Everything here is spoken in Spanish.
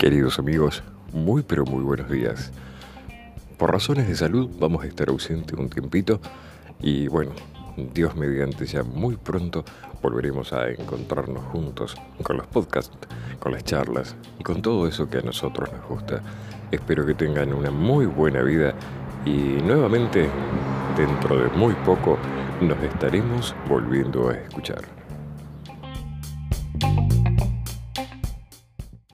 Queridos amigos, muy pero muy buenos días. Por razones de salud vamos a estar ausentes un tiempito y bueno, Dios mediante ya muy pronto volveremos a encontrarnos juntos con los podcasts, con las charlas y con todo eso que a nosotros nos gusta. Espero que tengan una muy buena vida y nuevamente dentro de muy poco nos estaremos volviendo a escuchar.